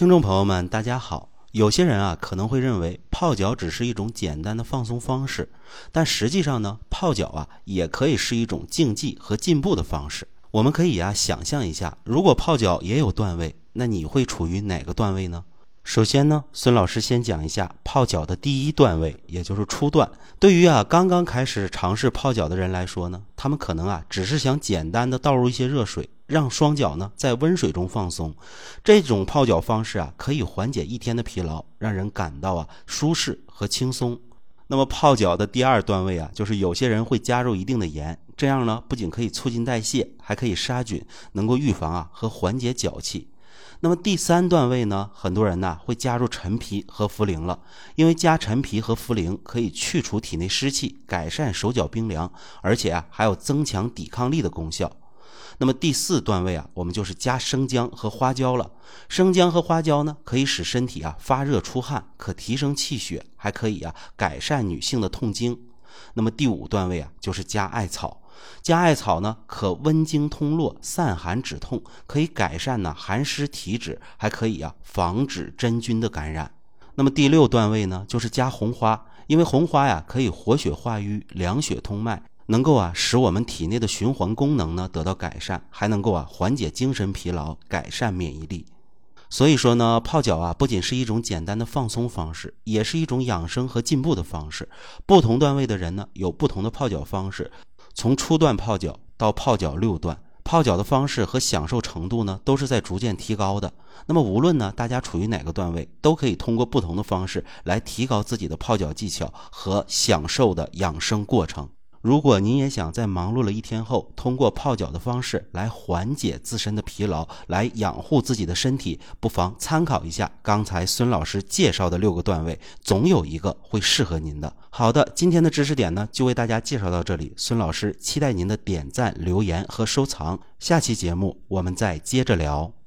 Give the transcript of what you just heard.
听众朋友们，大家好。有些人啊可能会认为泡脚只是一种简单的放松方式，但实际上呢，泡脚啊也可以是一种竞技和进步的方式。我们可以啊想象一下，如果泡脚也有段位，那你会处于哪个段位呢？首先呢，孙老师先讲一下泡脚的第一段位，也就是初段。对于啊刚刚开始尝试泡脚的人来说呢，他们可能啊只是想简单的倒入一些热水。让双脚呢在温水中放松，这种泡脚方式啊可以缓解一天的疲劳，让人感到啊舒适和轻松。那么泡脚的第二段位啊，就是有些人会加入一定的盐，这样呢不仅可以促进代谢，还可以杀菌，能够预防啊和缓解脚气。那么第三段位呢，很多人呢会加入陈皮和茯苓了，因为加陈皮和茯苓可以去除体内湿气，改善手脚冰凉，而且啊还有增强抵抗力的功效。那么第四段位啊，我们就是加生姜和花椒了。生姜和花椒呢，可以使身体啊发热出汗，可提升气血，还可以啊改善女性的痛经。那么第五段位啊，就是加艾草。加艾草呢，可温经通络、散寒止痛，可以改善呢寒湿体质，还可以啊防止真菌的感染。那么第六段位呢，就是加红花，因为红花呀可以活血化瘀、凉血通脉。能够啊使我们体内的循环功能呢得到改善，还能够啊缓解精神疲劳，改善免疫力。所以说呢，泡脚啊不仅是一种简单的放松方式，也是一种养生和进步的方式。不同段位的人呢有不同的泡脚方式，从初段泡脚到泡脚六段，泡脚的方式和享受程度呢都是在逐渐提高的。那么无论呢大家处于哪个段位，都可以通过不同的方式来提高自己的泡脚技巧和享受的养生过程。如果您也想在忙碌了一天后，通过泡脚的方式来缓解自身的疲劳，来养护自己的身体，不妨参考一下刚才孙老师介绍的六个段位，总有一个会适合您的。好的，今天的知识点呢，就为大家介绍到这里。孙老师期待您的点赞、留言和收藏。下期节目我们再接着聊。